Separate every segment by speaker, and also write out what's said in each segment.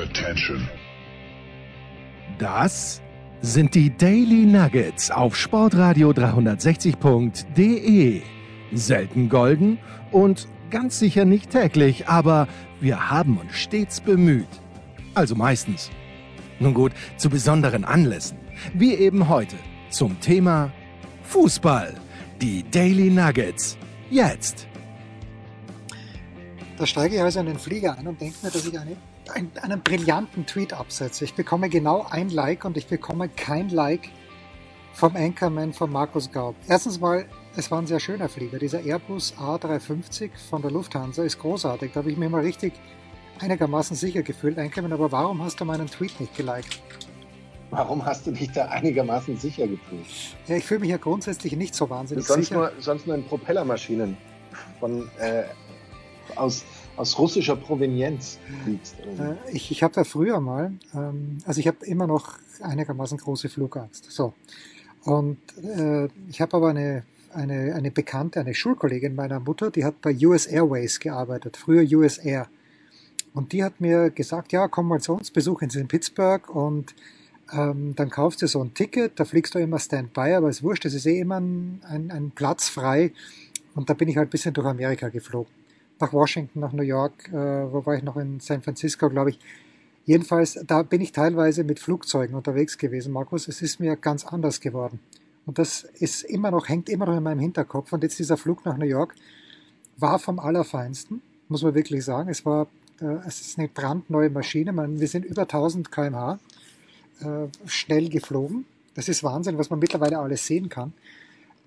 Speaker 1: Attention.
Speaker 2: Das sind die Daily Nuggets auf Sportradio 360.de. Selten golden und ganz sicher nicht täglich, aber wir haben uns stets bemüht. Also meistens. Nun gut, zu besonderen Anlässen, wie eben heute zum Thema Fußball. Die Daily Nuggets. Jetzt.
Speaker 3: Da steige ich also in den Flieger ein und denke mir, dass ich eine einen, einen brillanten Tweet absetze. Ich bekomme genau ein Like und ich bekomme kein Like vom Anchorman von Markus Gaub. Erstens mal, es war ein sehr schöner Flieger. Dieser Airbus A350 von der Lufthansa ist großartig. Da habe ich mich mal richtig einigermaßen sicher gefühlt, Anchorman. Aber warum hast du meinen Tweet nicht geliked?
Speaker 4: Warum hast du dich da einigermaßen sicher gefühlt?
Speaker 3: Ja, ich fühle mich ja grundsätzlich nicht so wahnsinnig
Speaker 4: sonst
Speaker 3: sicher.
Speaker 4: Nur, sonst nur in Propellermaschinen von, äh, aus aus russischer Provenienz liegst.
Speaker 3: Äh, ich ich habe da früher mal, ähm, also ich habe immer noch einigermaßen große Flugangst. So. Und äh, ich habe aber eine, eine, eine Bekannte, eine Schulkollegin meiner Mutter, die hat bei US Airways gearbeitet, früher US Air. Und die hat mir gesagt, ja, komm mal zu uns, besuchen Sie in Pittsburgh und ähm, dann kaufst du so ein Ticket, da fliegst du immer Standby, aber es wurscht, es ist eh immer ein, ein, ein Platz frei. Und da bin ich halt ein bisschen durch Amerika geflogen nach Washington, nach New York, äh, wo war ich noch in San Francisco, glaube ich. Jedenfalls, da bin ich teilweise mit Flugzeugen unterwegs gewesen, Markus. Es ist mir ganz anders geworden. Und das ist immer noch, hängt immer noch in meinem Hinterkopf. Und jetzt dieser Flug nach New York war vom Allerfeinsten, muss man wirklich sagen. Es war, äh, es ist eine brandneue Maschine. Man, wir sind über 1000 kmh äh, schnell geflogen. Das ist Wahnsinn, was man mittlerweile alles sehen kann.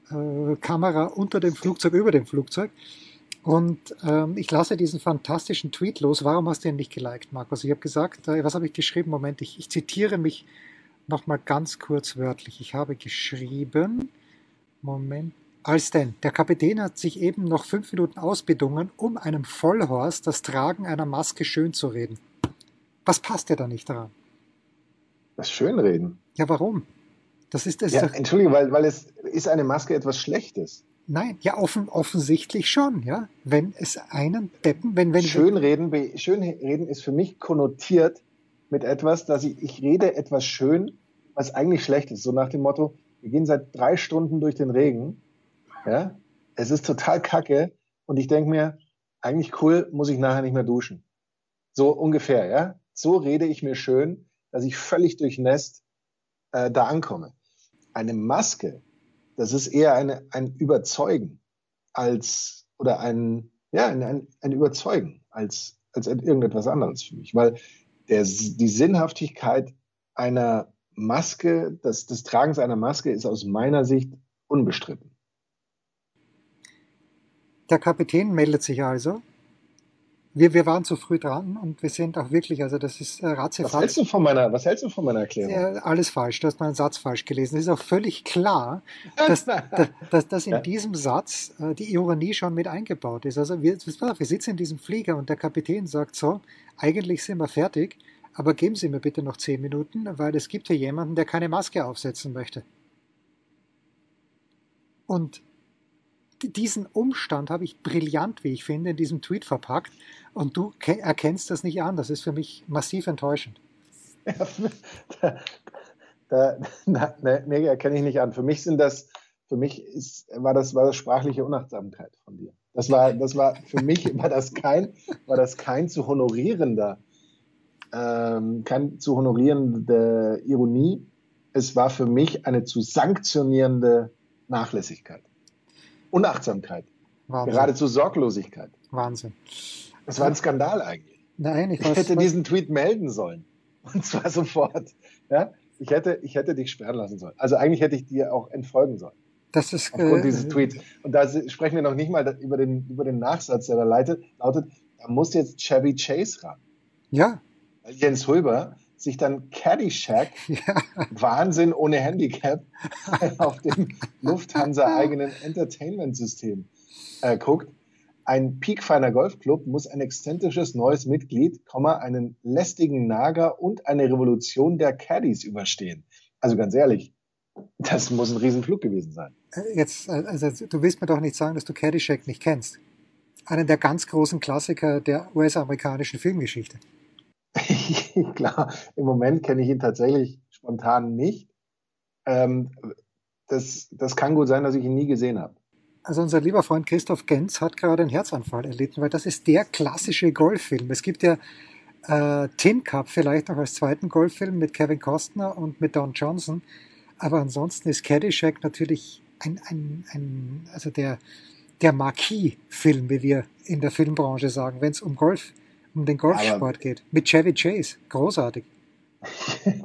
Speaker 3: Äh, Kamera unter dem Flugzeug, über dem Flugzeug. Und ähm, ich lasse diesen fantastischen Tweet los. Warum hast du ihn nicht geliked, Markus? Ich habe gesagt, äh, was habe ich geschrieben? Moment, ich, ich zitiere mich nochmal ganz kurz wörtlich. Ich habe geschrieben, Moment, als denn, der Kapitän hat sich eben noch fünf Minuten ausbedungen, um einem Vollhorst das Tragen einer Maske schön zu reden. Was passt dir da nicht daran?
Speaker 4: Das Schönreden.
Speaker 3: Ja, warum? Das ist das.
Speaker 4: Ja, Entschuldigung, weil, weil es ist eine Maske etwas Schlechtes.
Speaker 3: Nein, ja, offen, offensichtlich schon, ja. Wenn es einen Deppen, wenn, wenn.
Speaker 4: Schönreden, Schönreden ist für mich konnotiert mit etwas, dass ich, ich rede etwas schön, was eigentlich schlecht ist. So nach dem Motto, wir gehen seit drei Stunden durch den Regen, ja. Es ist total kacke und ich denke mir, eigentlich cool, muss ich nachher nicht mehr duschen. So ungefähr, ja. So rede ich mir schön, dass ich völlig durchnässt äh, da ankomme. Eine Maske das ist eher eine, ein Überzeugen als, oder ein, ja, ein, ein Überzeugen als, als irgendetwas anderes für mich. Weil der, die Sinnhaftigkeit einer Maske, des, des Tragens einer Maske ist aus meiner Sicht unbestritten.
Speaker 3: Der Kapitän meldet sich also wir, wir waren zu früh dran und wir sind auch wirklich, also das ist äh, ratzefatz.
Speaker 4: Was hältst du von meiner, was hältst du von meiner Erklärung?
Speaker 3: Ja, alles falsch, du hast meinen Satz falsch gelesen. Es ist auch völlig klar, dass, dass, dass, dass in ja. diesem Satz äh, die Ironie schon mit eingebaut ist. Also wir, wir sitzen in diesem Flieger und der Kapitän sagt so, eigentlich sind wir fertig, aber geben Sie mir bitte noch zehn Minuten, weil es gibt hier jemanden, der keine Maske aufsetzen möchte. Und diesen Umstand habe ich brillant, wie ich finde, in diesem Tweet verpackt und du erkennst das nicht an. Das ist für mich massiv enttäuschend.
Speaker 4: Da, da, ne, nee, erkenne ich nicht an. Für mich sind das, für mich ist, war das, war das sprachliche Unachtsamkeit von dir. Das war, das war, für mich war das kein, war das kein zu honorierender, ähm, kein zu honorierende Ironie. Es war für mich eine zu sanktionierende Nachlässigkeit. Unachtsamkeit. Wahnsinn. Geradezu Sorglosigkeit.
Speaker 3: Wahnsinn.
Speaker 4: Das war ein Skandal eigentlich.
Speaker 3: Nein, ich,
Speaker 4: ich hätte diesen Tweet melden sollen. Und zwar sofort. Ja? Ich, hätte, ich hätte dich sperren lassen sollen. Also eigentlich hätte ich dir auch entfolgen sollen.
Speaker 3: Das ist,
Speaker 4: Aufgrund äh, dieses Tweets. Und da sprechen wir noch nicht mal über den, über den Nachsatz, der da leitet, lautet, da muss jetzt Chevy Chase ran.
Speaker 3: Ja.
Speaker 4: Weil Jens Hulber sich dann Caddyshack, ja. Wahnsinn ohne Handicap, auf dem Lufthansa-eigenen Entertainment-System äh, guckt. Ein piekfeiner Golfclub muss ein exzentrisches neues Mitglied, einen lästigen Nager und eine Revolution der Caddies überstehen. Also ganz ehrlich, das muss ein Riesenflug gewesen sein.
Speaker 3: Äh, jetzt, äh, also du willst mir doch nicht sagen, dass du Caddyshack nicht kennst. Einen der ganz großen Klassiker der US-amerikanischen Filmgeschichte.
Speaker 4: Klar, im Moment kenne ich ihn tatsächlich spontan nicht. Ähm, das, das kann gut sein, dass ich ihn nie gesehen habe.
Speaker 3: Also unser lieber Freund Christoph Genz hat gerade einen Herzanfall erlitten, weil das ist der klassische Golffilm. Es gibt ja äh, Tin Cup vielleicht noch als zweiten Golffilm mit Kevin Costner und mit Don Johnson. Aber ansonsten ist Caddyshack natürlich ein, ein, ein also der, der Marquis-Film, wie wir in der Filmbranche sagen, wenn es um Golf, um den Golfsport geht. Mit Chevy Chase. Großartig.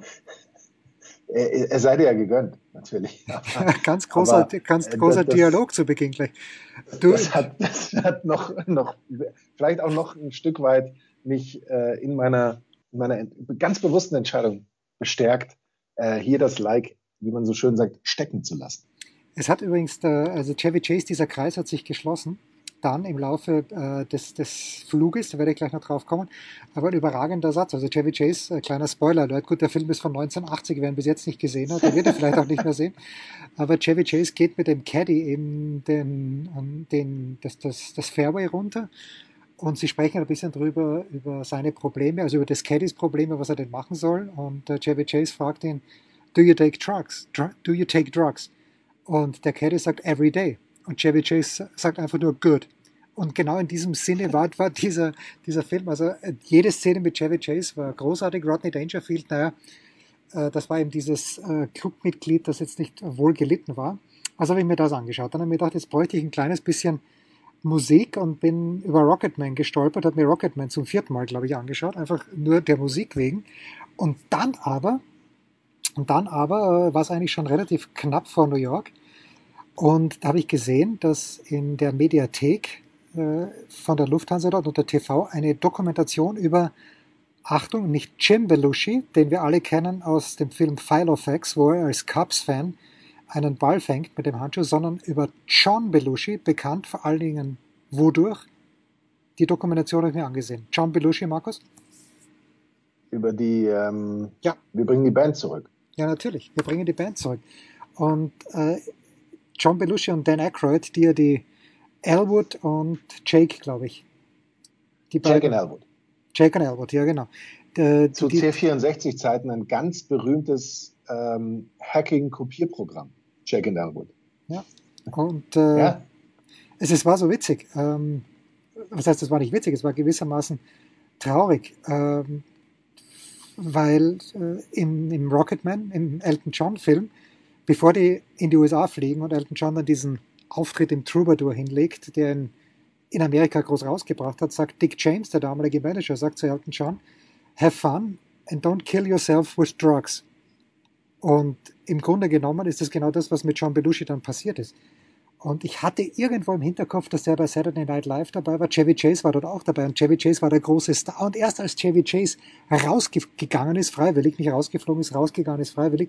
Speaker 4: er, er sei dir ja gegönnt, natürlich.
Speaker 3: Ganz großer, Aber, ganz äh, großer das, Dialog zu Beginn gleich.
Speaker 4: Du, das, hat, das hat noch, noch, vielleicht auch noch ein Stück weit mich äh, in meiner, in meiner ganz bewussten Entscheidung bestärkt, äh, hier das Like, wie man so schön sagt, stecken zu lassen.
Speaker 3: Es hat übrigens, der, also Chevy Chase, dieser Kreis hat sich geschlossen dann im Laufe äh, des, des Fluges, da werde ich gleich noch drauf kommen, aber ein überragender Satz. Also Chevy Chase, äh, kleiner Spoiler, Leute, gut, der Film ist von 1980, wer ihn bis jetzt nicht gesehen hat, der wird er vielleicht auch nicht mehr sehen. Aber Chevy Chase geht mit dem Caddy eben den, den, das, das, das Fairway runter und sie sprechen ein bisschen drüber, über seine Probleme, also über das Caddys Probleme, was er denn machen soll. Und äh, Chevy Chase fragt ihn, do you take drugs? do you take drugs? Und der Caddy sagt, every day. Und Chevy Chase sagt einfach nur good. Und genau in diesem Sinne war, war dieser, dieser Film. Also äh, jede Szene mit Chevy Chase war großartig. Rodney Dangerfield, naja, äh, das war eben dieses äh, Clubmitglied, das jetzt nicht wohl gelitten war. Also habe ich mir das angeschaut. Dann habe ich mir gedacht, jetzt bräuchte ich ein kleines bisschen Musik und bin über Rocketman gestolpert, habe mir Rocketman zum vierten Mal, glaube ich, angeschaut, einfach nur der Musik wegen. Und dann aber, und dann aber war es eigentlich schon relativ knapp vor New York. Und da habe ich gesehen, dass in der Mediathek äh, von der Lufthansa dort unter TV eine Dokumentation über, Achtung, nicht Jim Belushi, den wir alle kennen aus dem Film Filofax, wo er als Cubs-Fan einen Ball fängt mit dem Handschuh, sondern über John Belushi, bekannt vor allen Dingen wodurch? Die Dokumentation habe ich mir angesehen. John Belushi, Markus?
Speaker 4: Über die, ähm, ja. wir bringen die Band zurück.
Speaker 3: Ja, natürlich, wir bringen die Band zurück. Und äh, John Belushi und Dan Aykroyd, die ja die Elwood und Jake, glaube ich.
Speaker 4: Die Jake und Elwood.
Speaker 3: Jake und Elwood, ja genau.
Speaker 4: Die, Zu C64-Zeiten ein ganz berühmtes ähm, Hacking-Kopierprogramm. Jake und Elwood.
Speaker 3: Ja. Und äh, ja. Es, es war so witzig. Ähm, was heißt, es war nicht witzig, es war gewissermaßen traurig. Ähm, weil äh, im, im Rocketman, im Elton John-Film, bevor die in die USA fliegen und Elton John dann diesen Auftritt im Troubadour hinlegt, der ihn in Amerika groß rausgebracht hat, sagt Dick James, der damalige Manager, sagt zu Elton John, have fun and don't kill yourself with drugs. Und im Grunde genommen ist das genau das, was mit John Belushi dann passiert ist. Und ich hatte irgendwo im Hinterkopf, dass der bei Saturday Night Live dabei war. Chevy Chase war dort auch dabei und Chevy Chase war der große Star. Und erst als Chevy Chase rausgegangen ist, freiwillig, nicht rausgeflogen ist, rausgegangen ist, freiwillig,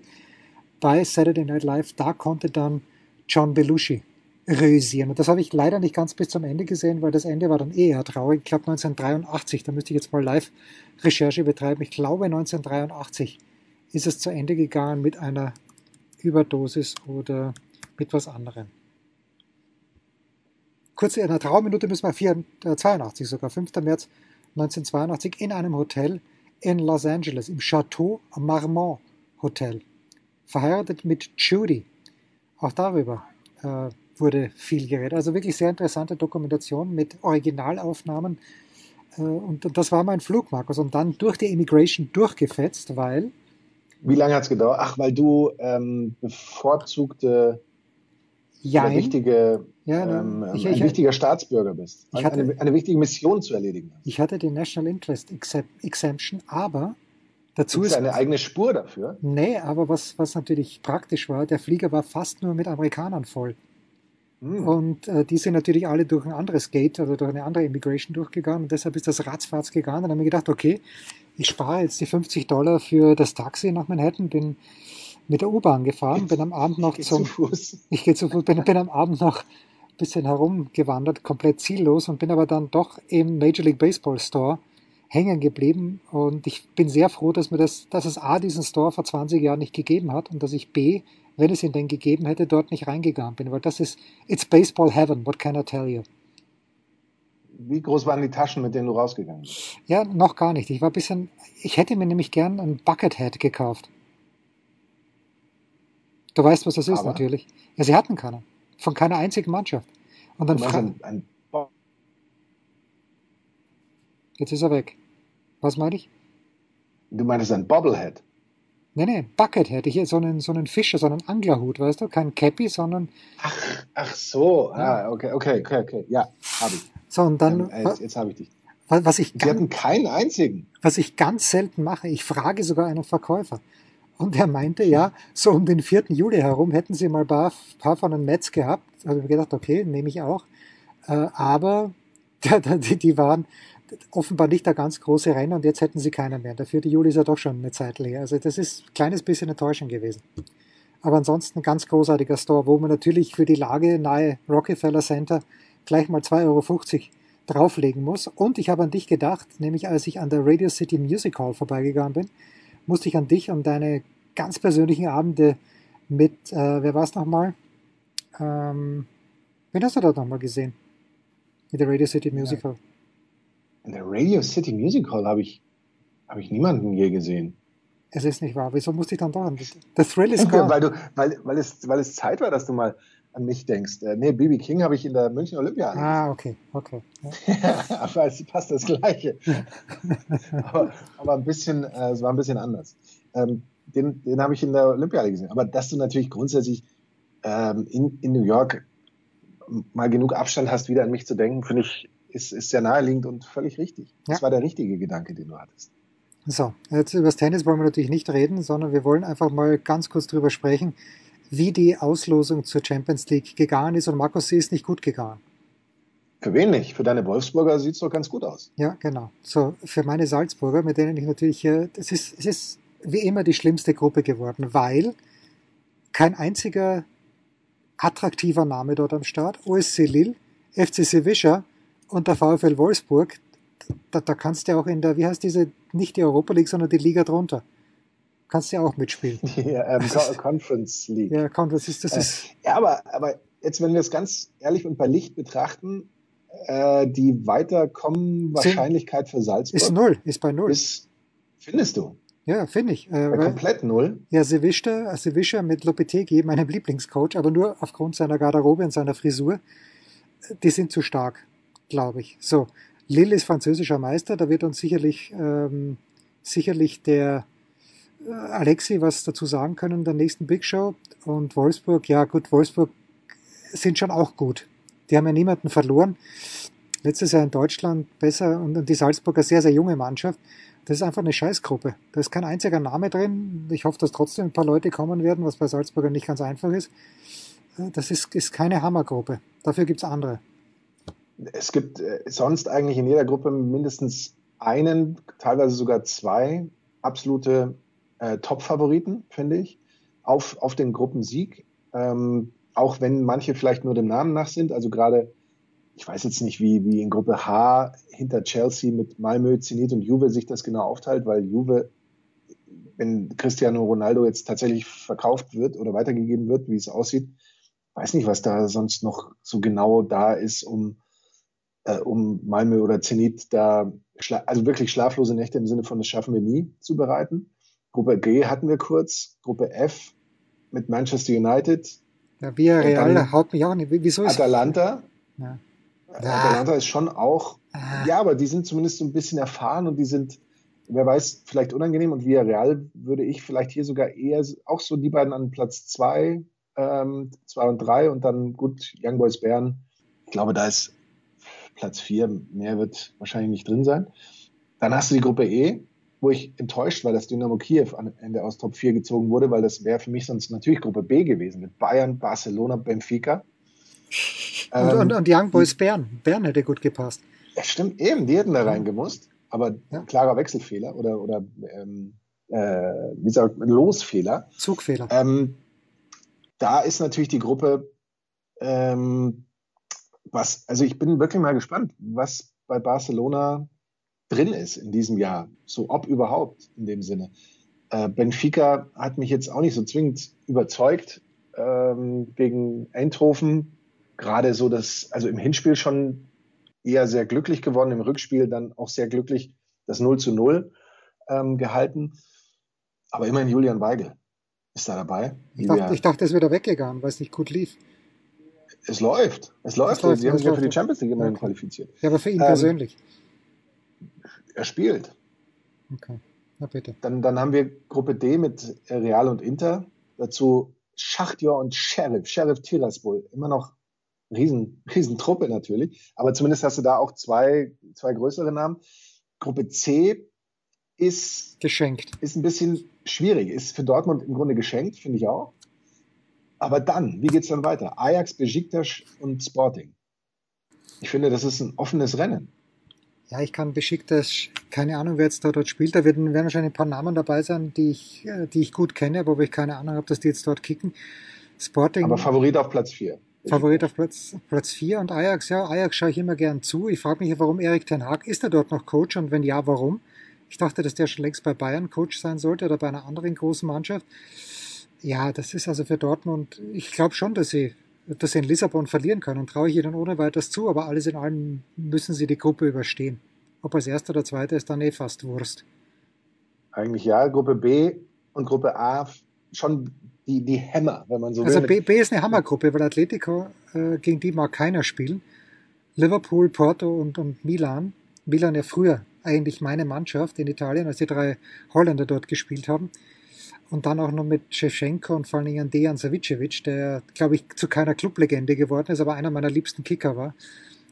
Speaker 3: bei Saturday Night Live, da konnte dann John Belushi realisieren. Und das habe ich leider nicht ganz bis zum Ende gesehen, weil das Ende war dann eher traurig. Ich glaube 1983, da müsste ich jetzt mal Live-Recherche betreiben. Ich glaube 1983 ist es zu Ende gegangen mit einer Überdosis oder mit was anderem. Kurz in einer Trauminute müssen wir 4, äh, 82 sogar, 5. März 1982 in einem Hotel in Los Angeles, im Chateau Marmont Hotel verheiratet mit Judy. Auch darüber äh, wurde viel geredet. Also wirklich sehr interessante Dokumentation mit Originalaufnahmen. Äh, und, und, das war mein Flug, Markus. Und dann durch die Immigration durchgefetzt, weil.
Speaker 4: Wie lange hat es gedauert? Ach, weil du ähm, bevorzugte ja, eine wichtige, ja, ne, ähm, ich, ein ich, wichtiger Staatsbürger bist. Hatte, eine, eine, wichtige Mission zu erledigen.
Speaker 3: Ich hatte die National Interest Exemption, aber Dazu
Speaker 4: ist eine eigene Spur dafür?
Speaker 3: Nee, aber was, was natürlich praktisch war, der Flieger war fast nur mit Amerikanern voll. Hm. Und äh, die sind natürlich alle durch ein anderes Gate, also durch eine andere Immigration durchgegangen. Und deshalb ist das ratzfatz gegangen. Dann haben wir gedacht, okay, ich spare jetzt die 50 Dollar für das Taxi nach Manhattan, bin mit der U-Bahn gefahren, bin am Abend noch zum. Zu Fuß. Ich gehe zu Fuß, bin, bin am Abend noch ein bisschen herumgewandert, komplett ziellos und bin aber dann doch im Major League Baseball Store hängen geblieben und ich bin sehr froh, dass mir das, dass es A, diesen Store vor 20 Jahren nicht gegeben hat und dass ich B, wenn es ihn denn gegeben hätte, dort nicht reingegangen bin, weil das ist, it's baseball heaven, what can I tell you?
Speaker 4: wie groß waren die Taschen, mit denen du rausgegangen bist?
Speaker 3: Ja, noch gar nicht. Ich war ein bisschen, ich hätte mir nämlich gern ein Buckethead gekauft. Du weißt, was das ist
Speaker 4: Aber?
Speaker 3: natürlich. Ja, sie hatten keinen. Von keiner einzigen Mannschaft. Und dann
Speaker 4: Du meinst ein, ein
Speaker 3: jetzt ist er weg. Was meine ich?
Speaker 4: du meinst ein Bobblehead.
Speaker 3: Nee, nee, Buckethead. Ich so einen, so einen Fischer, so einen Anglerhut, weißt du? Kein Cappy, sondern
Speaker 4: Ach, ach so.
Speaker 3: Ja.
Speaker 4: Ah, okay, okay, okay, okay. Ja, habe ich.
Speaker 3: so und dann,
Speaker 4: Ähm, äh, jetzt jetzt habe ich dich.
Speaker 3: wa- was ich ganz,
Speaker 4: hatten keinen einzigen.
Speaker 3: was ich ganz selten mache, ich frage sogar einen Verkäufer. Und er meinte, ja, so um den 4. Juli herum hätten sie mal ein paar, paar von den Mets gehabt. Da habe ich mir gedacht, okay, nehme ich auch. Äh, aber die, die waren offenbar nicht der ganz große Renner und jetzt hätten sie keinen mehr. Der 4. Juli ist ja doch schon eine Zeit leer. Also das ist ein kleines bisschen enttäuschend gewesen. Aber ansonsten ein ganz großartiger Store, wo man natürlich für die Lage nahe Rockefeller Center gleich mal 2,50 Euro drauflegen muss. Und ich habe an dich gedacht, nämlich als ich an der Radio City Music Hall vorbeigegangen bin, musste ich an dich und deine ganz persönlichen Abende mit, äh, wer war es nochmal? Ähm, wen hast du dort nochmal gesehen? In der Radio City Music Hall.
Speaker 4: In der Radio City Music Hall habe ich, habe ich niemanden je gesehen.
Speaker 3: Es ist nicht wahr. Wieso musste ich dann dich? The Thrill is gone.
Speaker 4: weil, du, weil, weil, es, weil es Zeit war, dass du mal an mich denkst. Äh, nee, BB King habe ich in der München Olympia.
Speaker 3: Ah, okay, okay. Ja.
Speaker 4: aber es passt das Gleiche. aber, aber ein bisschen, äh, es war ein bisschen anders. Ähm, den den habe ich in der Olympiade gesehen. Aber dass du natürlich grundsätzlich ähm, in, in New York mal genug Abstand hast, wieder an mich zu denken, finde ich, ist, ist sehr naheliegend und völlig richtig. Das
Speaker 3: Ja.
Speaker 4: war der richtige Gedanke, den du hattest.
Speaker 3: So, jetzt über das Tennis wollen wir natürlich nicht reden, sondern wir wollen einfach mal ganz kurz drüber sprechen, wie die Auslosung zur Champions League gegangen ist. Und Markus, sie ist nicht gut gegangen.
Speaker 4: Für wen nicht? Für deine Wolfsburger sieht es doch ganz gut aus.
Speaker 3: Ja, genau. So, für meine Salzburger, mit denen ich natürlich, äh, es ist, es ist wie immer die schlimmste Gruppe geworden, weil kein einziger attraktiver Name dort am Start. OSC Lille, FC Sevilla und der VfL Wolfsburg. Da, da kannst du ja auch in der, wie heißt diese, nicht die Europa League, sondern die Liga drunter. Kannst du ja auch mitspielen.
Speaker 4: Die ähm, Co- Conference League.
Speaker 3: Ja, das ist, das ist,
Speaker 4: Ja, aber, aber jetzt, wenn wir es ganz ehrlich und bei Licht betrachten, äh, die weiterkommen Wahrscheinlichkeit für Salzburg
Speaker 3: ist null, ist bei null.
Speaker 4: ist, findest du,
Speaker 3: Ja, finde ich. Äh, weil,
Speaker 4: komplett null.
Speaker 3: ja, Sevilla, Sevilla mit Lopetegui, meinem Lieblingscoach, aber nur aufgrund seiner Garderobe und seiner Frisur, die sind zu stark, glaube ich. So, Lille ist französischer Meister, da wird uns sicherlich, ähm, sicherlich der äh, Alexi was dazu sagen können in der nächsten Big Show. Und Wolfsburg, ja gut, Wolfsburg sind schon auch gut. Die haben ja niemanden verloren. Letztes Jahr in Deutschland besser und, die Salzburger sehr, sehr junge Mannschaft. Das ist einfach eine Scheißgruppe. Da ist kein einziger Name drin. Ich hoffe, dass trotzdem ein paar Leute kommen werden, was bei Salzburger nicht ganz einfach ist. Äh, Das ist, ist keine Hammergruppe. Dafür gibt's andere.
Speaker 4: Es gibt äh, sonst eigentlich in jeder Gruppe mindestens einen, teilweise sogar zwei absolute äh, Top-Favoriten, finde ich, auf, auf den Gruppensieg. Ähm, auch wenn manche vielleicht nur dem Namen nach sind. Also gerade, ich weiß jetzt nicht, wie, wie in Gruppe H hinter Chelsea mit Malmö, Zenit und Juve sich das genau aufteilt, weil Juve, wenn Cristiano Ronaldo jetzt tatsächlich verkauft wird oder weitergegeben wird, wie es aussieht, weiß nicht, was da sonst noch so genau da ist, um, äh, um Malmö oder Zenit da, also wirklich schlaflose Nächte im Sinne von, das schaffen wir nie zu bereiten. Gruppe G hatten wir kurz, Gruppe F mit Manchester United,
Speaker 3: Ja,
Speaker 4: Und dann-
Speaker 3: haut mich auch nicht. Wieso ist
Speaker 4: Atalanta.
Speaker 3: Ja.
Speaker 4: Atalanta ist schon auch,
Speaker 3: Ah.
Speaker 4: ja, aber die sind zumindest so ein bisschen erfahren und die sind, wer weiß, vielleicht unangenehm. Und Villarreal würde ich vielleicht hier sogar eher auch so die beiden an Platz zwei, ähm, zwei und drei und dann gut, Young Boys Bern. Ich glaube, da ist Platz vier, mehr wird wahrscheinlich nicht drin sein. Dann hast du die Gruppe E, wo ich enttäuscht war, dass Dynamo Kiew am Ende aus Top 4 gezogen wurde, weil das wäre für mich sonst natürlich Gruppe B gewesen mit Bayern, Barcelona, Benfica.
Speaker 3: Und,
Speaker 4: Ähm,
Speaker 3: und, und Young Boys Bern. Bern hätte gut gepasst.
Speaker 4: ja, stimmt, eben, die hätten da reingemusst, aber
Speaker 3: Ja.
Speaker 4: klarer Wechselfehler oder, oder ähm, äh, wie sagt man, Losfehler.
Speaker 3: Zugfehler.
Speaker 4: Ähm, da ist natürlich die Gruppe, ähm, was, also ich bin wirklich mal gespannt, was bei Barcelona drin ist in diesem Jahr, so ob überhaupt in dem Sinne. Äh, Benfica hat mich jetzt auch nicht so zwingend überzeugt ähm, gegen Eindhoven. Gerade so das, also im Hinspiel schon eher sehr glücklich gewonnen, im Rückspiel dann auch sehr glücklich das 0 zu 0 ähm, gehalten. Aber immerhin Julian Weigel ist da dabei.
Speaker 3: Ich dachte, ich dachte, es wäre weggegangen, weil es nicht gut lief.
Speaker 4: Es läuft. Es läuft. Es läuft Sie haben sich ja für die Champions League immerhin okay. qualifiziert.
Speaker 3: Ja, aber für ihn ähm, persönlich.
Speaker 4: Er spielt.
Speaker 3: Okay. Na bitte.
Speaker 4: Dann, dann haben wir Gruppe D mit Real und Inter. Dazu Schachtjor und Sheriff. Sheriff Tiraspol. Immer noch riesen, riesen Truppe natürlich. Aber zumindest hast du da auch zwei, zwei größere Namen. Gruppe C ist
Speaker 3: geschenkt.
Speaker 4: Ist ein bisschen schwierig. Ist für Dortmund im Grunde geschenkt, finde ich auch. Aber dann, wie geht es dann weiter? Ajax, Besiktas und Sporting. Ich finde, das ist ein offenes Rennen.
Speaker 3: Ja, ich kann Besiktas, keine Ahnung, wer jetzt da dort spielt. Da werden, werden wahrscheinlich ein paar Namen dabei sein, die ich, äh, die ich gut kenne, aber wo ich keine Ahnung habe, dass die jetzt dort kicken. Sporting.
Speaker 4: Aber Favorit auf Platz 4.
Speaker 3: Favorit auf Platz, Platz 4 und Ajax, ja, Ajax schaue ich immer gern zu. Ich frage mich, warum Erik Ten Haag, ist er dort noch Coach und wenn ja, warum? Ich dachte, dass der schon längst bei Bayern Coach sein sollte oder bei einer anderen großen Mannschaft. Ja, das ist also für Dortmund, ich glaube schon, dass sie, dass sie in Lissabon verlieren können und traue ich ihnen ohne weiteres zu, aber alles in allem müssen sie die Gruppe überstehen. Ob als erster oder zweiter ist dann eh fast Wurst.
Speaker 4: Eigentlich ja, Gruppe B und Gruppe A schon die, die Hämmer, wenn man so
Speaker 3: also will. Also B, B ist eine Hammergruppe, weil Atletico, äh, gegen die mag keiner spielen. Liverpool, Porto und, und Milan. Milan ja früher eigentlich meine Mannschaft in Italien, als die drei Holländer dort gespielt haben. Und dann auch noch mit Shevchenko und vor allen Dingen Dejan Savicevic, der, glaube ich, zu keiner Clublegende geworden ist, aber einer meiner liebsten Kicker war.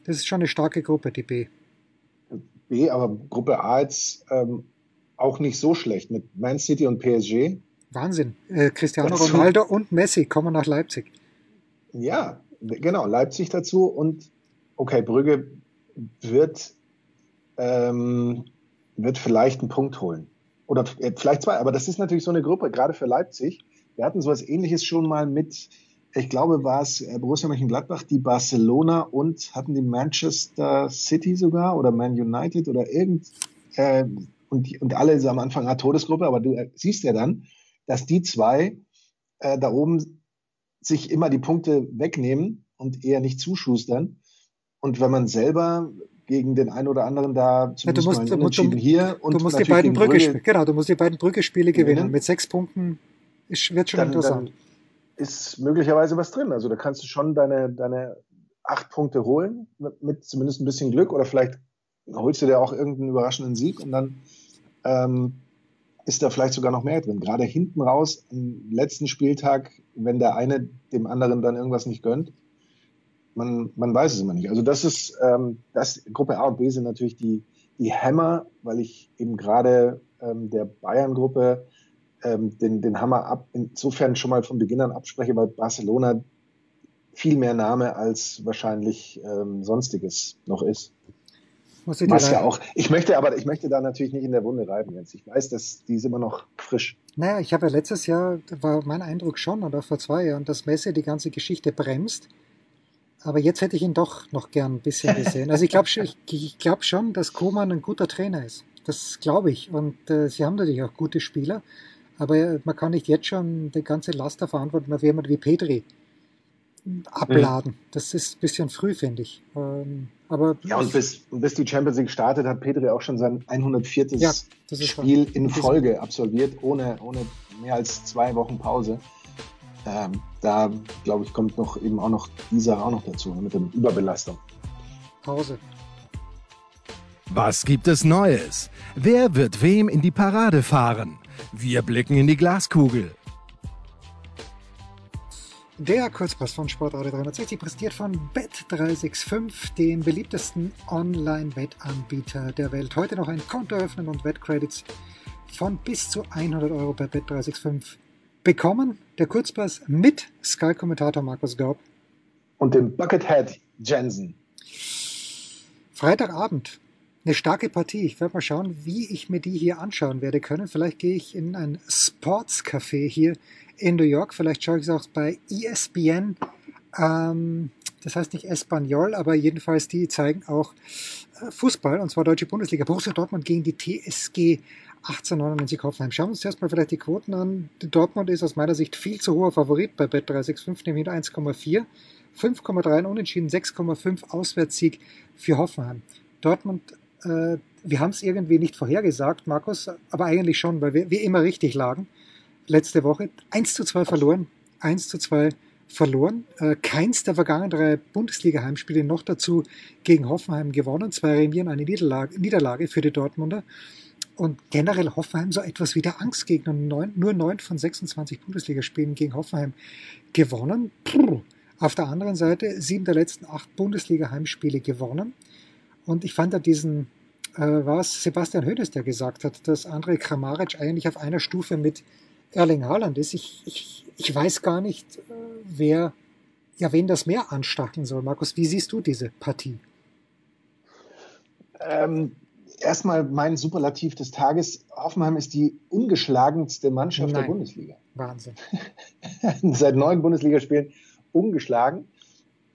Speaker 3: Das ist schon eine starke Gruppe, die B.
Speaker 4: B, aber Gruppe A jetzt ähm, auch nicht so schlecht mit Man City und PSG.
Speaker 3: Wahnsinn. Äh, Cristiano dazu. Ronaldo und Messi kommen nach Leipzig.
Speaker 4: Ja, genau, Leipzig dazu und okay, Brügge wird, ähm, wird vielleicht einen Punkt holen. Oder äh, vielleicht zwei, aber das ist natürlich so eine Gruppe, gerade für Leipzig. Wir hatten sowas ähnliches schon mal mit, ich glaube, war es äh, Borussia Mönchengladbach, die Barcelona und hatten die Manchester City sogar oder Man United oder irgend, äh, und, und alle am Anfang eine Todesgruppe, aber du äh, siehst ja dann, dass die zwei äh, da oben sich immer die Punkte wegnehmen und eher nicht zuschustern. Und wenn man selber gegen den einen oder anderen da
Speaker 3: zumindest ja, du musst, mal Unentschieden du, hier und du musst die beiden Brügge, Brügge, genau, du musst die beiden Brügge-Spiele gewinnen. gewinnen. Mit sechs Punkten ist, wird schon dann, interessant.
Speaker 4: Dann ist möglicherweise was drin. Also da kannst du schon deine, deine acht Punkte holen mit, mit zumindest ein bisschen Glück oder vielleicht holst du dir auch irgendeinen überraschenden Sieg und dann ähm, ist da vielleicht sogar noch mehr drin. Gerade hinten raus, am letzten Spieltag, wenn der eine dem anderen dann irgendwas nicht gönnt, man, man weiß es immer nicht. Also das ist, ähm, das, Gruppe A und B sind natürlich die, die Hammer, weil ich eben gerade ähm, der Bayern-Gruppe ähm, den, den Hammer ab, insofern schon mal von Beginn an abspreche, weil Barcelona viel mehr Name als wahrscheinlich ähm, sonstiges noch ist. Muss ich Was ja auch. Ich möchte aber, ich möchte da natürlich nicht in der Wunde reiben jetzt. Ich weiß, dass die ist immer noch frisch.
Speaker 3: Naja, ich habe ja letztes Jahr, war mein Eindruck schon, oder vor zwei Jahren, dass Messi die ganze Geschichte bremst. Aber jetzt hätte ich ihn doch noch gern ein bisschen gesehen. Also ich glaube ich, ich glaub schon, dass Koman ein guter Trainer ist. Das glaube ich. Und äh, sie haben natürlich auch gute Spieler. Aber man kann nicht jetzt schon die ganze Laster verantworten auf jemanden wie Petri abladen. Mhm. Das ist ein bisschen früh, finde ich. Ähm, aber
Speaker 4: ja, und bis, bis die Champions League startet, hat Petri auch schon sein 104. Ja, Spiel in Folge absolviert, ohne, ohne mehr als zwei Wochen Pause. Ähm, da, glaube ich, kommt noch eben auch noch dieser auch noch dazu, mit dem Überbelastung.
Speaker 3: Pause.
Speaker 2: Was gibt es Neues? Wer wird wem in die Parade fahren? Wir blicken in die Glaskugel.
Speaker 3: Der Kurzpass von Sportradio 360 präsentiert von Bet365, dem beliebtesten Online-Wettanbieter der Welt. Heute noch ein Konto öffnen und Wettcredits von bis zu 100 Euro bei Bet365 bekommen. Der Kurzpass mit Sky-Kommentator Markus Gaub.
Speaker 4: Und dem Buckethead Jensen.
Speaker 3: Freitagabend. Eine starke Partie. Ich werde mal schauen, wie ich mir die hier anschauen werde können. Vielleicht gehe ich in ein Sportscafé hier in New York. Vielleicht schaue ich es auch bei ESPN. Ähm, das heißt nicht Espanol, aber jedenfalls die zeigen auch äh, Fußball, und zwar Deutsche Bundesliga. Borussia Dortmund gegen die TSG 1899 Hoffenheim. Schauen wir uns erstmal vielleicht die Quoten an. Dortmund ist aus meiner Sicht viel zu hoher Favorit bei Bet365, nämlich 1,4. 5,3 Unentschieden, 6,5 Auswärtssieg für Hoffenheim. Dortmund, äh, wir haben es irgendwie nicht vorhergesagt, Markus, aber eigentlich schon, weil wir, wir immer richtig lagen. Letzte Woche 1 zu 2 verloren, 1 zu 2 verloren. Äh, keins der vergangenen drei Bundesliga-Heimspiele noch dazu gegen Hoffenheim gewonnen. Zwei Remieren, eine Niederlage, Niederlage für die Dortmunder. Und generell Hoffenheim so etwas wie der Angstgegner. Neun, nur neun von 26 Bundesligaspielen gegen Hoffenheim gewonnen. Puh. Auf der anderen Seite sieben der letzten acht Bundesliga-Heimspiele gewonnen. Und ich fand da diesen, äh, was Sebastian Hödes, der gesagt hat, dass André Kramaric eigentlich auf einer Stufe mit Erling Haaland ist. Ich, ich, ich weiß gar nicht, äh, wer, ja, wen das mehr anstacheln soll. Markus, wie siehst du diese Partie?
Speaker 4: Ähm, erstmal mein Superlativ des Tages. Hoffenheim ist die ungeschlagenste Mannschaft Nein. der Bundesliga.
Speaker 3: Wahnsinn.
Speaker 4: Seit neun Bundesligaspielen ungeschlagen.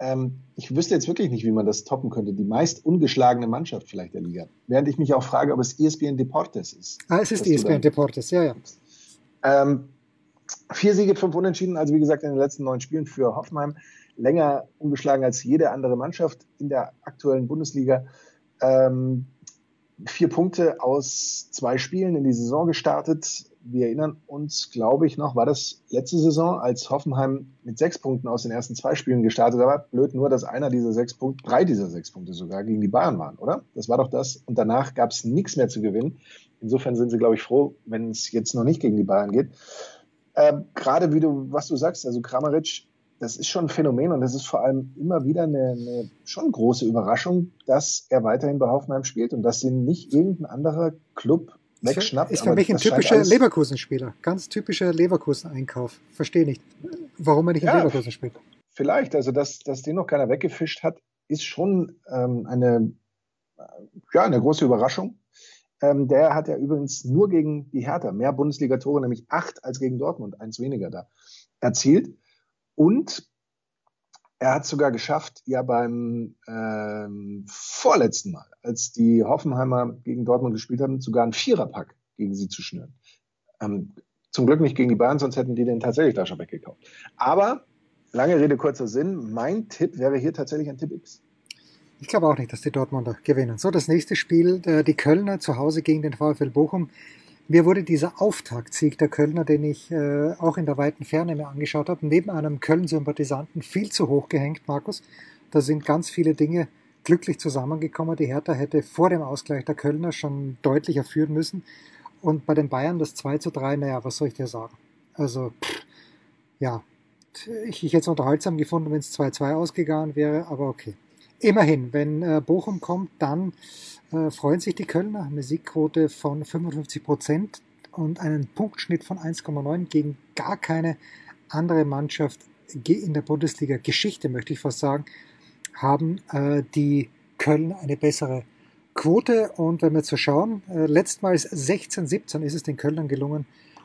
Speaker 4: Ähm, ich wüsste jetzt wirklich nicht, wie man das toppen könnte. Die meist ungeschlagene Mannschaft vielleicht der Liga. Während ich mich auch frage, ob es ESPN Deportes ist.
Speaker 3: Ah, es ist ESPN Deportes, ja, ja.
Speaker 4: Ähm, vier Siege, fünf Unentschieden, also wie gesagt in den letzten neun Spielen für Hoffenheim. Länger ungeschlagen als jede andere Mannschaft in der aktuellen Bundesliga. Ähm, vier Punkte aus zwei Spielen in die Saison gestartet. Wir erinnern uns, glaube ich, noch, war das letzte Saison, als Hoffenheim mit sechs Punkten aus den ersten zwei Spielen gestartet war. Blöd nur, dass einer dieser sechs Punkte, drei dieser sechs Punkte sogar gegen die Bayern waren, oder? Das war doch das. Und danach gab es nichts mehr zu gewinnen. Insofern sind sie, glaube ich, froh, wenn es jetzt noch nicht gegen die Bayern geht. Äh, Gerade wie du, was du sagst, also Kramaric das ist schon ein Phänomen und das ist vor allem immer wieder eine, eine schon große Überraschung, dass er weiterhin bei Hoffenheim spielt und dass ihn nicht irgendein anderer Club wegschnappt.
Speaker 3: Ist für mich ein typischer Leverkusen-Spieler. Ganz typischer Leverkusen-Einkauf. Verstehe nicht, warum er nicht ja, in Leverkusen spielt.
Speaker 4: Vielleicht, also dass, dass den noch keiner weggefischt hat, ist schon ähm, eine, ja, eine große Überraschung. Ähm, der hat ja übrigens nur gegen die Hertha mehr Bundesliga-Tore, nämlich acht als gegen Dortmund, eins weniger da, erzielt. Und er hat sogar geschafft, ja beim ähm, vorletzten Mal, als die Hoffenheimer gegen Dortmund gespielt haben, sogar einen Viererpack gegen sie zu schnüren. Ähm, zum Glück nicht gegen die Bayern, sonst hätten die den tatsächlich da schon weggekauft. Aber, lange Rede, kurzer Sinn, mein Tipp wäre hier tatsächlich ein Tipp X.
Speaker 3: Ich glaube auch nicht, dass die Dortmunder gewinnen. So, das nächste Spiel, äh, die Kölner zu Hause gegen den VfL Bochum. Mir wurde dieser Auftaktsieg der Kölner, den ich äh, auch in der weiten Ferne mir angeschaut habe, neben einem Köln-Sympathisanten viel zu hoch gehängt, Markus. Da sind ganz viele Dinge glücklich zusammengekommen. Die Hertha hätte vor dem Ausgleich der Kölner schon deutlicher führen müssen. Und bei den Bayern das 2 zu 3, naja, was soll ich dir sagen? Also, pff, ja, ich, ich hätte es unterhaltsam gefunden, wenn es 2-2 ausgegangen wäre, aber okay. Immerhin, wenn äh, Bochum kommt, dann äh, freuen sich die Kölner. Eine Siegquote von 55 Prozent und einen Punktschnitt von 1,9 gegen gar keine andere Mannschaft in der Bundesliga-Geschichte, möchte ich fast sagen, haben äh, die Kölner eine bessere Quote. Und wenn wir jetzt so schauen, letztmals 16, 17 ist es den Kölnern gelungen,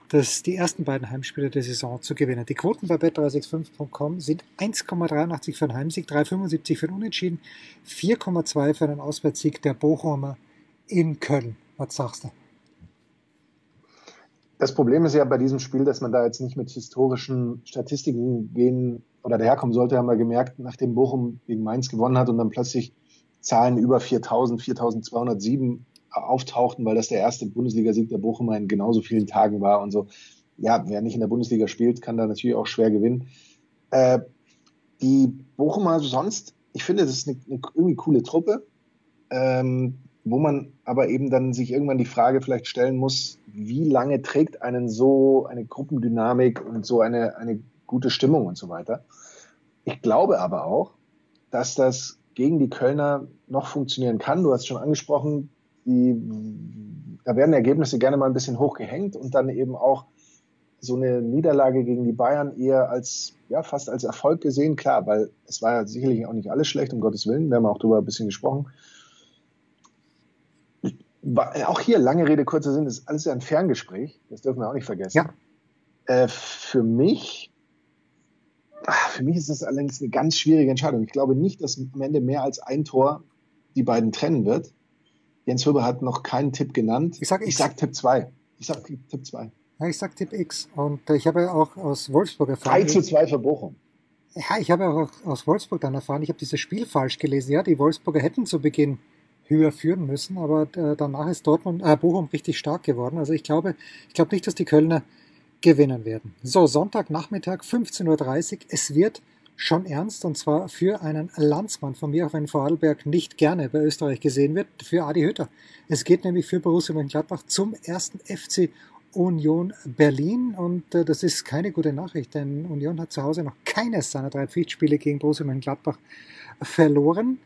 Speaker 3: das, die ersten beiden Heimspiele der Saison zu gewinnen. Die Quoten bei bet365.com sind 1,83 für einen Heimsieg, 3,75 für einen Unentschieden, 4,2 für einen Auswärtssieg der Bochumer in Köln. Was sagst du?
Speaker 4: Das Problem ist ja bei diesem Spiel, dass man da jetzt nicht mit historischen Statistiken gehen oder daherkommen sollte, haben wir gemerkt, nachdem Bochum gegen Mainz gewonnen hat und dann plötzlich Zahlen über 4000, 4207 auftauchten, weil das der erste Bundesligasieg der Bochumer in genauso vielen Tagen war und so. Ja, wer nicht in der Bundesliga spielt, kann da natürlich auch schwer gewinnen. Äh, die Bochumer sonst, ich finde, das ist eine, eine irgendwie coole Truppe, ähm, wo man aber eben dann sich irgendwann die Frage vielleicht stellen muss, wie lange trägt einen so eine Gruppendynamik und so eine, eine gute Stimmung und so weiter. Ich glaube aber auch, dass das gegen die Kölner noch funktionieren kann. Du hast schon angesprochen, die, da werden Ergebnisse gerne mal ein bisschen hochgehängt und dann eben auch so eine Niederlage gegen die Bayern eher als, ja, fast als Erfolg gesehen. Klar, weil es war ja sicherlich auch nicht alles schlecht, um Gottes Willen. Wir haben auch darüber ein bisschen gesprochen. Auch hier, lange Rede, kurzer Sinn, ist alles ja ein Ferngespräch. Das dürfen wir auch nicht vergessen. Ja. Äh, für mich, ach, für mich ist das allerdings eine ganz schwierige Entscheidung. Ich glaube nicht, dass am Ende mehr als ein Tor die beiden trennen wird. Jens Höber hat noch keinen Tipp genannt.
Speaker 3: Ich sag,
Speaker 4: ich sag Tipp 2. Ich sag Tipp 2.
Speaker 3: Ja, ich sag Tipp X. Und ich habe auch aus Wolfsburg erfahren.
Speaker 4: 3 zu 2 für Bochum.
Speaker 3: Ja, ich habe auch aus Wolfsburg dann erfahren, ich habe dieses Spiel falsch gelesen. Ja, die Wolfsburger hätten zu Beginn höher führen müssen, aber äh, danach ist Dortmund, äh, Bochum richtig stark geworden. Also ich glaube, ich glaube nicht, dass die Kölner gewinnen werden. So, Sonntagnachmittag 15.30 Uhr. Es wird schon ernst und zwar für einen Landsmann von mir, auch wenn Vorarlberg nicht gerne bei Österreich gesehen wird, für Adi Hütter. Es geht nämlich für Borussia Mönchengladbach zum ersten FC Union Berlin und äh, das ist keine gute Nachricht, denn Union hat zu Hause noch keines seiner drei Pflichtspiele gegen Borussia Mönchengladbach verloren.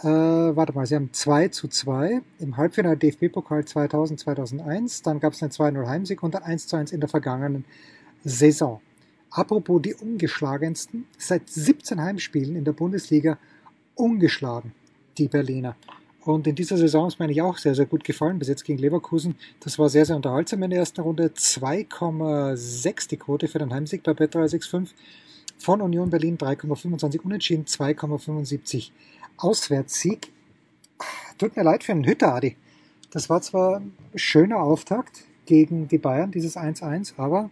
Speaker 3: Äh, warte mal, sie haben 2 zu 2 im Halbfinale DFB-Pokal 2000, 2001, dann gab es einen 2-0 Heimsieg und ein 1 zu 1 in der vergangenen Saison. Apropos die ungeschlagensten, seit 17 Heimspielen in der Bundesliga ungeschlagen, die Berliner. Und in dieser Saison ist mir eigentlich auch sehr, sehr gut gefallen, bis jetzt gegen Leverkusen. Das war sehr, sehr unterhaltsam in der ersten Runde. 2,6 die Quote für den Heimsieg bei Bet365. Von Union Berlin 3,25 unentschieden, 2,75 Auswärtssieg. Tut mir leid für den Hütter, Adi. Das war zwar ein schöner Auftakt gegen die Bayern, dieses 1-1, aber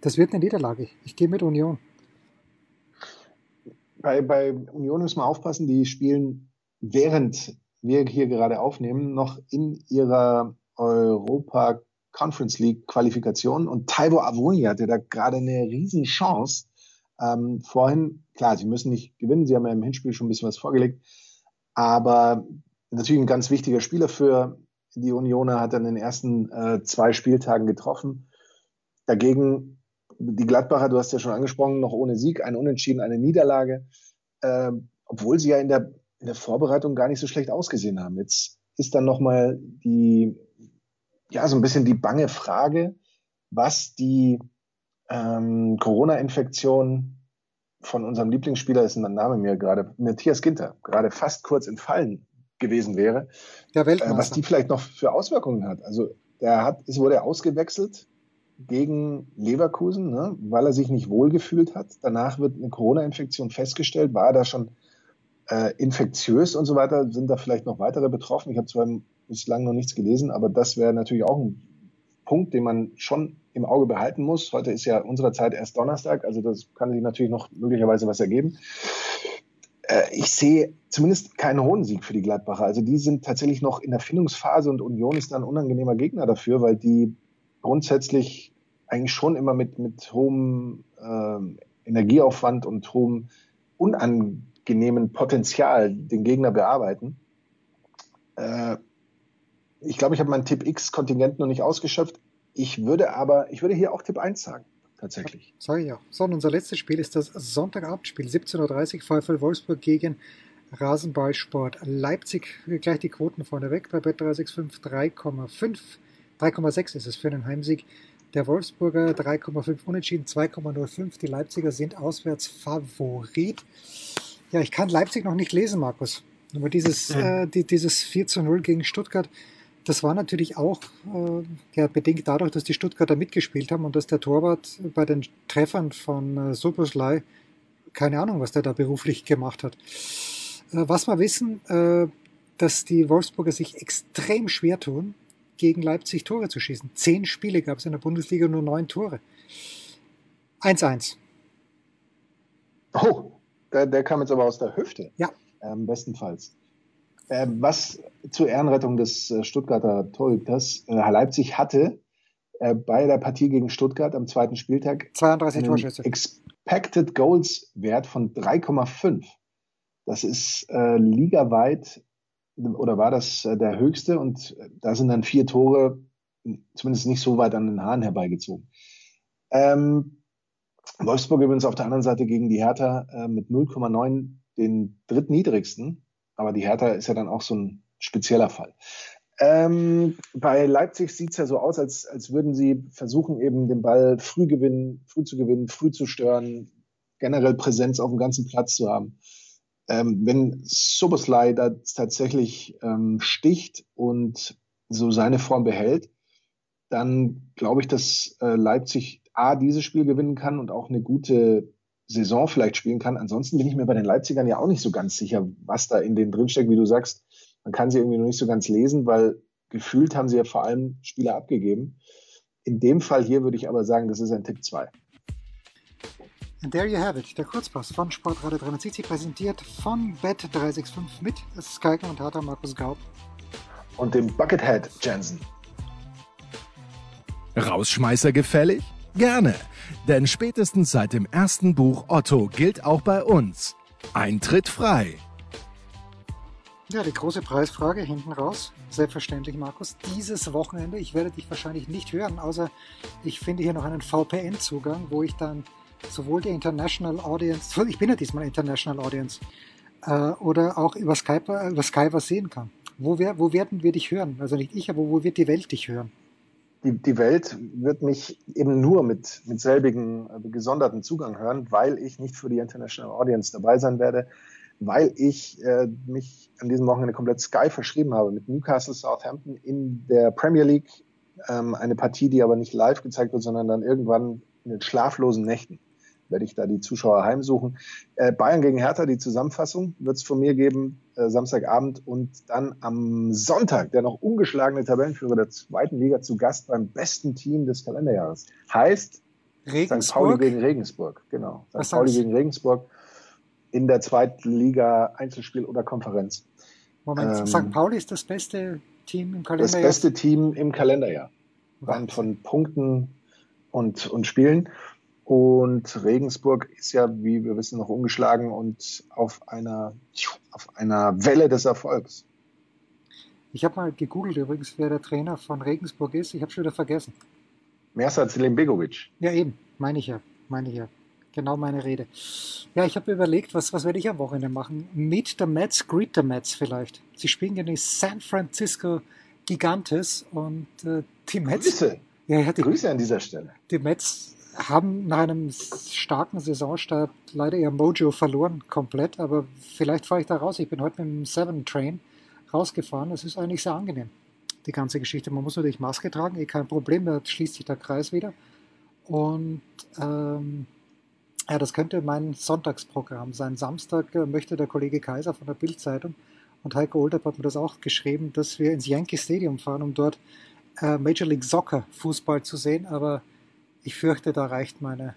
Speaker 3: das wird eine Niederlage. Ich gehe mit Union.
Speaker 4: Bei, bei Union müssen wir aufpassen, die spielen während wir hier gerade aufnehmen, noch in ihrer Europa Conference League Qualifikation und Taibo Avoni hatte da gerade eine riesen Chance. Ähm, vorhin, klar, sie müssen nicht gewinnen, sie haben ja im Hinspiel schon ein bisschen was vorgelegt, aber natürlich ein ganz wichtiger Spieler für die Unioner, hat dann in den ersten äh, zwei Spieltagen getroffen. Dagegen die Gladbacher, du hast ja schon angesprochen, noch ohne Sieg, ein Unentschieden, eine Niederlage, äh, obwohl sie ja in der in der Vorbereitung gar nicht so schlecht ausgesehen haben. Jetzt ist dann nochmal die, ja, so ein bisschen die bange Frage, was die ähm, Corona-Infektion von unserem Lieblingsspieler, ist ein Name mir gerade, Matthias Ginter, gerade fast kurz entfallen gewesen wäre, äh, was die vielleicht noch für Auswirkungen hat. Also der hat, es wurde ausgewechselt gegen Leverkusen, ne, weil er sich nicht wohlgefühlt hat. Danach wird eine Corona-Infektion festgestellt, war da schon äh, infektiös und so weiter, sind da vielleicht noch weitere betroffen. Ich habe zwar bislang noch nichts gelesen, aber das wäre natürlich auch ein Punkt, den man schon im Auge behalten muss. Heute ist ja unserer Zeit erst Donnerstag, also das kann sich natürlich noch möglicherweise was ergeben. Äh, ich sehe zumindest keinen hohen Sieg für die Gladbacher. Also die sind tatsächlich noch in der Findungsphase und Union ist dann ein unangenehmer Gegner dafür, weil die grundsätzlich eigentlich schon immer mit, mit hohem äh, Energieaufwand und hohem Unan genehmen Potenzial den Gegner bearbeiten. Äh, ich glaube, ich habe mein Tipp X-Kontingent noch nicht ausgeschöpft. Ich würde aber, ich würde hier auch Tipp 1 sagen, tatsächlich.
Speaker 3: Ich auch. So, und unser letztes Spiel ist das Sonntagabendspiel, 17.30 Uhr, VfL Wolfsburg gegen Rasenballsport Leipzig. Gleich die Quoten vorneweg bei Bet365 3,5. 3,6 ist es für einen Heimsieg. Der Wolfsburger 3,5 unentschieden, 2,05. Die Leipziger sind auswärts Favorit. Ja, ich kann Leipzig noch nicht lesen, Markus. Aber dieses, mhm. äh, die, dieses 4 zu 0 gegen Stuttgart, das war natürlich auch äh, ja, bedingt dadurch, dass die Stuttgarter mitgespielt haben und dass der Torwart bei den Treffern von äh, Soboslai, keine Ahnung, was der da beruflich gemacht hat. Äh, was wir wissen, äh, dass die Wolfsburger sich extrem schwer tun, gegen Leipzig Tore zu schießen. Zehn Spiele gab es in der Bundesliga, nur neun Tore. 1-1.
Speaker 4: Oh, der, der kam jetzt aber aus der Hüfte.
Speaker 3: Ja.
Speaker 4: Ähm, bestenfalls. Äh, was zur Ehrenrettung des äh, Stuttgarter Torhüters, äh, Leipzig hatte äh, bei der Partie gegen Stuttgart am zweiten Spieltag
Speaker 3: 32 Torschüsse.
Speaker 4: Expected Goals Wert von 3,5. Das ist äh, ligaweit oder war das äh, der höchste und da sind dann vier Tore zumindest nicht so weit an den Haaren herbeigezogen. Ähm, Wolfsburg übrigens auf der anderen Seite gegen die Hertha äh, mit 0,9 den drittniedrigsten. Aber die Hertha ist ja dann auch so ein spezieller Fall. Ähm, bei Leipzig sieht es ja so aus, als, als würden sie versuchen, eben den Ball früh gewinnen, früh zu gewinnen, früh zu stören, generell Präsenz auf dem ganzen Platz zu haben. Ähm, wenn Soboslai da tatsächlich ähm, sticht und so seine Form behält, dann glaube ich, dass äh, Leipzig A, dieses Spiel gewinnen kann und auch eine gute Saison vielleicht spielen kann. Ansonsten bin ich mir bei den Leipzigern ja auch nicht so ganz sicher, was da in denen drinsteckt, wie du sagst. Man kann sie irgendwie noch nicht so ganz lesen, weil gefühlt haben sie ja vor allem Spieler abgegeben. In dem Fall hier würde ich aber sagen, das ist ein Tipp 2.
Speaker 3: And there you have it, der Kurzpass von Sportradio 360, präsentiert von Bet365 mit Skyker und Harter Markus Gaub.
Speaker 4: Und dem Buckethead Jensen.
Speaker 2: Rausschmeißer gefällig? Gerne, denn spätestens seit dem ersten Buch Otto gilt auch bei uns. Eintritt frei.
Speaker 3: Ja, die große Preisfrage hinten raus. Selbstverständlich, Markus. Dieses Wochenende, ich werde dich wahrscheinlich nicht hören, außer ich finde hier noch einen VPN-Zugang, wo ich dann sowohl die International Audience, ich bin ja diesmal International Audience, äh, oder auch über Skype, äh, über Skype was sehen kann. Wo, wer, wo werden wir dich hören? Also nicht ich, aber wo wird die Welt dich hören?
Speaker 4: Die, die Welt wird mich eben nur mit, mit selbigen äh, gesonderten Zugang hören, weil ich nicht für die International Audience dabei sein werde, weil ich äh, mich an diesem Wochenende komplett Sky verschrieben habe mit Newcastle Southampton in der Premier League. Ähm, eine Partie, die aber nicht live gezeigt wird, sondern dann irgendwann in den schlaflosen Nächten werde ich da die Zuschauer heimsuchen. Äh, Bayern gegen Hertha, die Zusammenfassung wird es von mir geben, äh, Samstagabend und dann am Sonntag der noch ungeschlagene Tabellenführer der zweiten Liga zu Gast beim besten Team des Kalenderjahres. Heißt
Speaker 3: Regensburg?
Speaker 4: St. Pauli gegen Regensburg, genau. St. Pauli gegen Regensburg in der zweiten Liga Einzelspiel oder Konferenz.
Speaker 3: Moment, ähm, St. Pauli ist das beste Team im Kalenderjahr?
Speaker 4: Das beste Team im Kalenderjahr. Rein von Punkten und, und Spielen. Und Regensburg ist ja, wie wir wissen, noch ungeschlagen und auf einer, auf einer Welle des Erfolgs.
Speaker 3: Ich habe mal gegoogelt übrigens, wer der Trainer von Regensburg ist. Ich habe schon wieder vergessen.
Speaker 4: Mersat Selimbegovic.
Speaker 3: Ja, eben. Meine ich ja. Meine ich ja. Genau meine Rede. Ja, ich habe überlegt, was, was werde ich am Wochenende machen? Meet the Mets, greet the Mets vielleicht. Sie spielen gegen die San Francisco Gigantes und äh, die Mets.
Speaker 4: Grüße. Ja, ja, die, Grüße an dieser Stelle.
Speaker 3: Die Mets haben nach einem starken Saisonstart leider ihr Mojo verloren, komplett. Aber vielleicht fahre ich da raus. Ich bin heute mit dem Seven Train rausgefahren. Das ist eigentlich sehr angenehm, die ganze Geschichte. Man muss natürlich Maske tragen, eh kein Problem, da schließt sich der Kreis wieder. Und ähm, ja, das könnte mein Sonntagsprogramm sein. Samstag äh, möchte der Kollege Kaiser von der Bildzeitung und Heiko Olderb hat mir das auch geschrieben, dass wir ins Yankee Stadium fahren, um dort äh, Major League Soccer Fußball zu sehen. Aber ich fürchte, da reicht meine,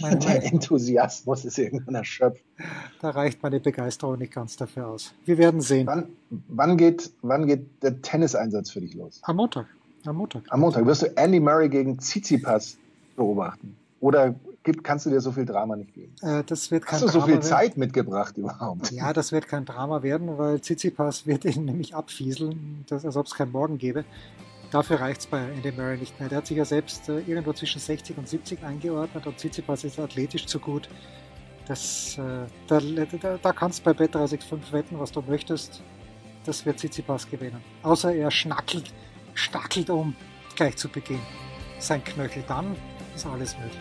Speaker 4: meine Der Enthusiasmus ist irgendwann erschöpft.
Speaker 3: Da reicht meine Begeisterung nicht ganz dafür aus. Wir werden sehen.
Speaker 4: Wann, wann, geht, wann geht der Tenniseinsatz für dich los?
Speaker 3: Am Montag. Am Montag.
Speaker 4: Am Montag. Wirst du Andy Murray gegen Tsitsipas beobachten? Oder gibt, kannst du dir so viel Drama nicht geben?
Speaker 3: Äh, das wird kein
Speaker 4: Hast du
Speaker 3: Drama
Speaker 4: so viel Zeit werden. mitgebracht überhaupt?
Speaker 3: Ja, das wird kein Drama werden, weil Tsitsipas wird ihn nämlich abfieseln, dass, als ob es keinen Morgen gäbe. Dafür reicht es bei Andy Murray nicht mehr. Der hat sich ja selbst äh, irgendwo zwischen 60 und 70 eingeordnet und Tsitsipas ist athletisch zu gut. Das, äh, da, da, da kannst du bei Bet365 wetten, was du möchtest. Das wird Tsitsipas gewinnen. Außer er schnackelt, stackelt um gleich zu Beginn. Sein Knöchel, dann ist alles möglich.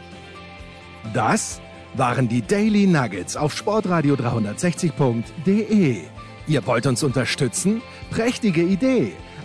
Speaker 2: Das waren die Daily Nuggets auf sportradio 360.de. Ihr wollt uns unterstützen? Prächtige Idee!